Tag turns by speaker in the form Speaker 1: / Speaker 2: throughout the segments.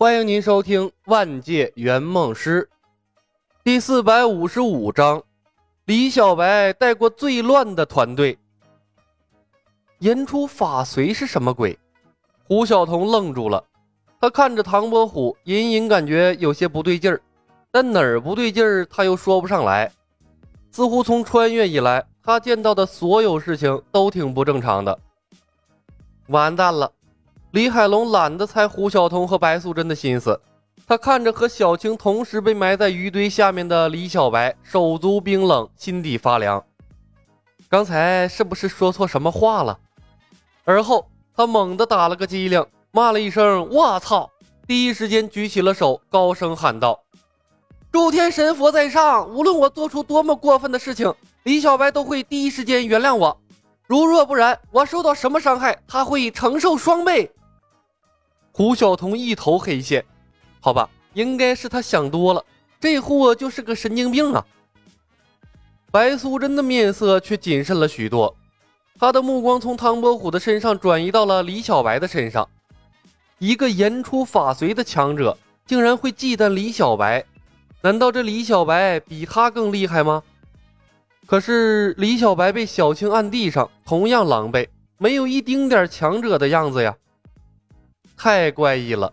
Speaker 1: 欢迎您收听《万界圆梦师》第四百五十五章。李小白带过最乱的团队，言出法随是什么鬼？胡晓彤愣住了，他看着唐伯虎，隐隐感觉有些不对劲儿，但哪儿不对劲儿，他又说不上来。似乎从穿越以来，他见到的所有事情都挺不正常的。完蛋了！李海龙懒得猜胡晓彤和白素贞的心思，他看着和小青同时被埋在鱼堆下面的李小白，手足冰冷，心底发凉。刚才是不是说错什么话了？而后他猛地打了个激灵，骂了一声“我操”，第一时间举起了手，高声喊道：“诸天神佛在上，无论我做出多么过分的事情，李小白都会第一时间原谅我。如若不然，我受到什么伤害，他会承受双倍。”胡晓彤一头黑线，好吧，应该是他想多了，这货就是个神经病啊。白素贞的面色却谨慎了许多，她的目光从唐伯虎的身上转移到了李小白的身上。一个言出法随的强者，竟然会忌惮李小白？难道这李小白比他更厉害吗？可是李小白被小青按地上，同样狼狈，没有一丁点强者的样子呀。太怪异了，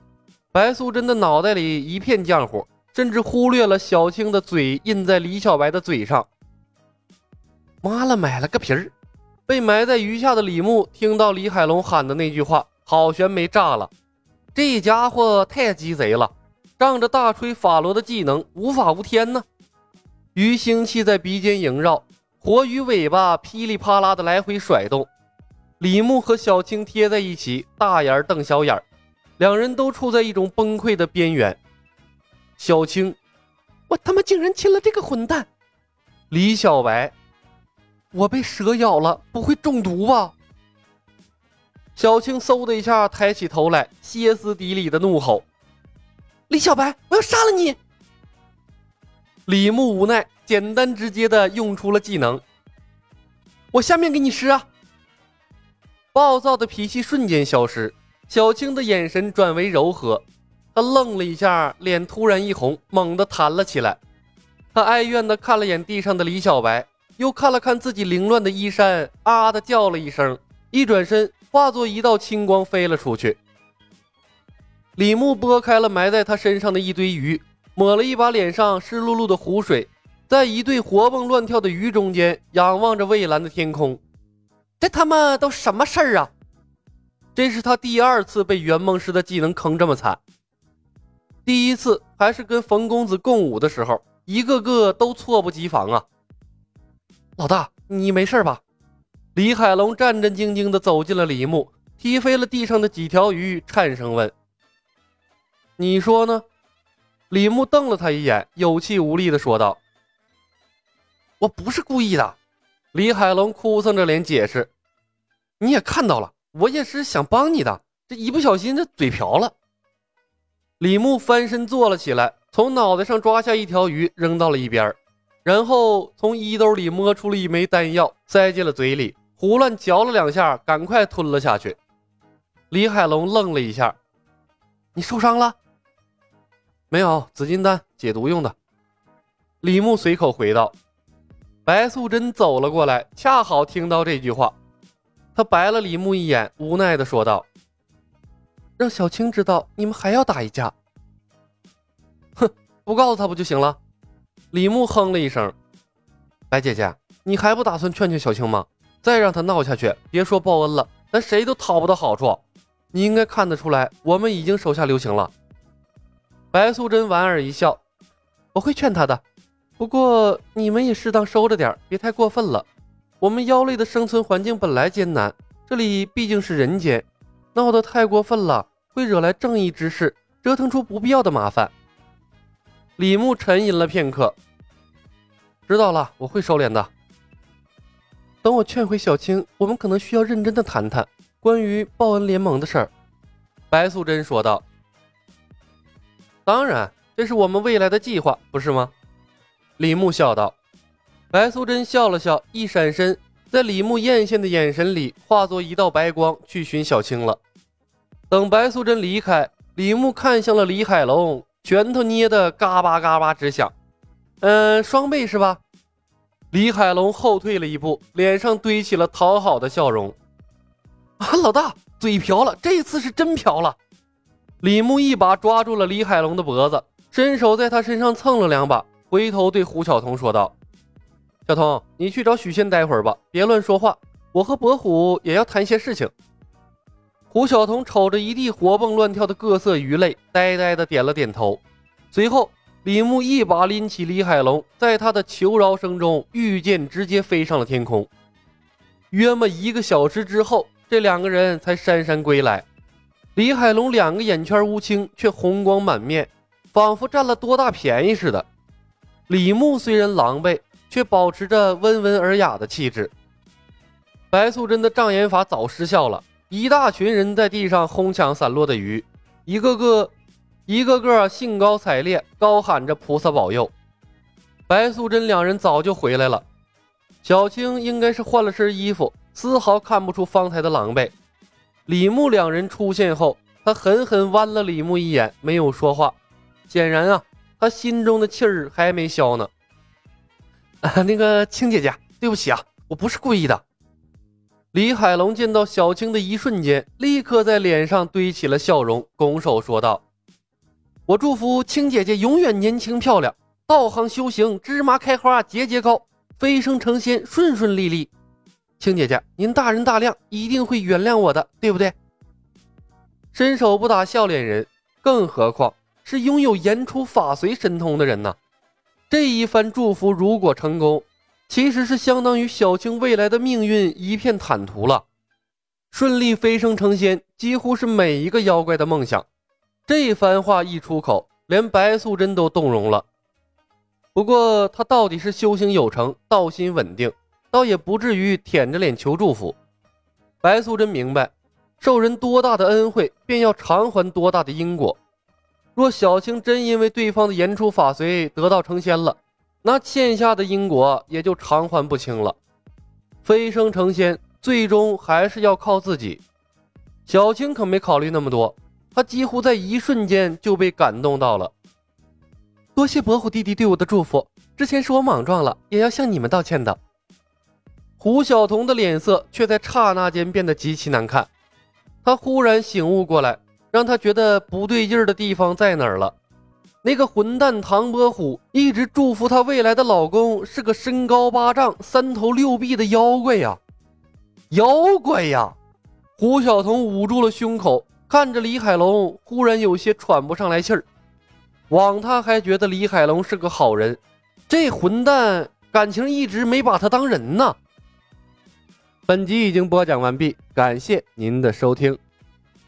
Speaker 1: 白素贞的脑袋里一片浆糊，甚至忽略了小青的嘴印在李小白的嘴上。妈了，买了个皮儿！被埋在鱼下的李牧听到李海龙喊的那句话，好悬没炸了。这家伙太鸡贼了，仗着大吹法罗的技能无法无天呢。鱼腥气在鼻尖萦绕，活鱼尾巴噼里啪啦的来回甩动。李牧和小青贴在一起，大眼瞪小眼。两人都处在一种崩溃的边缘。小青，我他妈竟然亲了这个混蛋！李小白，我被蛇咬了，不会中毒吧？小青嗖的一下抬起头来，歇斯底里的怒吼：“李小白，我要杀了你！”李牧无奈，简单直接的用出了技能：“我下面给你吃啊！”暴躁的脾气瞬间消失。小青的眼神转为柔和，她愣了一下，脸突然一红，猛地弹了起来。她哀怨地看了眼地上的李小白，又看了看自己凌乱的衣衫，啊的叫了一声，一转身化作一道青光飞了出去。李牧拨开了埋在他身上的一堆鱼，抹了一把脸上湿漉漉的湖水，在一对活蹦乱跳的鱼中间仰望着蔚蓝的天空。这他妈都什么事儿啊！这是他第二次被圆梦师的技能坑这么惨。第一次还是跟冯公子共舞的时候，一个个都猝不及防啊！老大，你没事吧？李海龙战战兢兢地走进了李牧，踢飞了地上的几条鱼，颤声问：“你说呢？”李牧瞪了他一眼，有气无力地说道：“我不是故意的。”李海龙哭丧着脸解释：“你也看到了。”我也是想帮你的，这一不小心这嘴瓢了。李牧翻身坐了起来，从脑袋上抓下一条鱼扔到了一边，然后从衣兜里摸出了一枚丹药，塞进了嘴里，胡乱嚼了两下，赶快吞了下去。李海龙愣了一下：“你受伤了？”“没有，紫金丹解毒用的。”李牧随口回道。白素贞走了过来，恰好听到这句话。他白了李牧一眼，无奈的说道：“让小青知道你们还要打一架。”哼，不告诉他不就行了？李牧哼了一声：“白姐姐，你还不打算劝劝小青吗？再让他闹下去，别说报恩了，咱谁都讨不到好处。你应该看得出来，我们已经手下留情了。”白素贞莞尔一笑：“我会劝他的，不过你们也适当收着点，别太过分了。”我们妖类的生存环境本来艰难，这里毕竟是人间，闹得太过分了，会惹来正义之士，折腾出不必要的麻烦。李牧沉吟了片刻，知道了，我会收敛的。等我劝回小青，我们可能需要认真的谈谈关于报恩联盟的事儿。”白素贞说道。“当然，这是我们未来的计划，不是吗？”李牧笑道。白素贞笑了笑，一闪身，在李牧艳羡的眼神里化作一道白光去寻小青了。等白素贞离开，李牧看向了李海龙，拳头捏得嘎巴嘎巴直响。嗯，双倍是吧？李海龙后退了一步，脸上堆起了讨好的笑容。啊，老大，嘴瓢了，这次是真瓢了。李牧一把抓住了李海龙的脖子，伸手在他身上蹭了两把，回头对胡晓彤说道：“小彤，你去找许仙待会儿吧，别乱说话。我和伯虎也要谈些事情。”胡晓彤瞅着一地活蹦乱跳的各色鱼类，呆呆的点了点头。随后，李牧一把拎起李海龙，在他的求饶声中，御剑直接飞上了天空。约么一个小时之后，这两个人才姗姗归来。李海龙两个眼圈乌青，却红光满面，仿佛占了多大便宜似的。李牧虽然狼狈，却保持着温文尔雅的气质。白素贞的障眼法早失效了，一大群人在地上哄抢散落的鱼，一个个、一个个兴高采烈，高喊着“菩萨保佑”。白素贞两人早就回来了，小青应该是换了身衣服，丝毫看不出方才的狼狈。李牧两人出现后，他狠狠剜了李牧一眼，没有说话。显然啊，他心中的气儿还没消呢。啊，那个青姐姐，对不起啊，我不是故意的。李海龙见到小青的一瞬间，立刻在脸上堆起了笑容，拱手说道：“我祝福青姐姐永远年轻漂亮，道行修行芝麻开花节节高，飞升成仙顺顺利利。”青姐姐，您大人大量，一定会原谅我的，对不对？伸手不打笑脸人，更何况是拥有言出法随神通的人呢？这一番祝福如果成功，其实是相当于小青未来的命运一片坦途了，顺利飞升成仙，几乎是每一个妖怪的梦想。这番话一出口，连白素贞都动容了。不过，她到底是修行有成，道心稳定。倒也不至于舔着脸求祝福。白素贞明白，受人多大的恩惠，便要偿还多大的因果。若小青真因为对方的言出法随得道成仙了，那欠下的因果也就偿还不清了。飞升成仙，最终还是要靠自己。小青可没考虑那么多，她几乎在一瞬间就被感动到了。多谢伯虎弟弟对我的祝福，之前是我莽撞了，也要向你们道歉的。胡晓彤的脸色却在刹那间变得极其难看，她忽然醒悟过来，让她觉得不对劲儿的地方在哪儿了。那个混蛋唐伯虎一直祝福她未来的老公是个身高八丈、三头六臂的妖怪呀，妖怪呀！胡晓彤捂住了胸口，看着李海龙，忽然有些喘不上来气儿。枉他还觉得李海龙是个好人，这混蛋感情一直没把他当人呢。本集已经播讲完毕，感谢您的收听。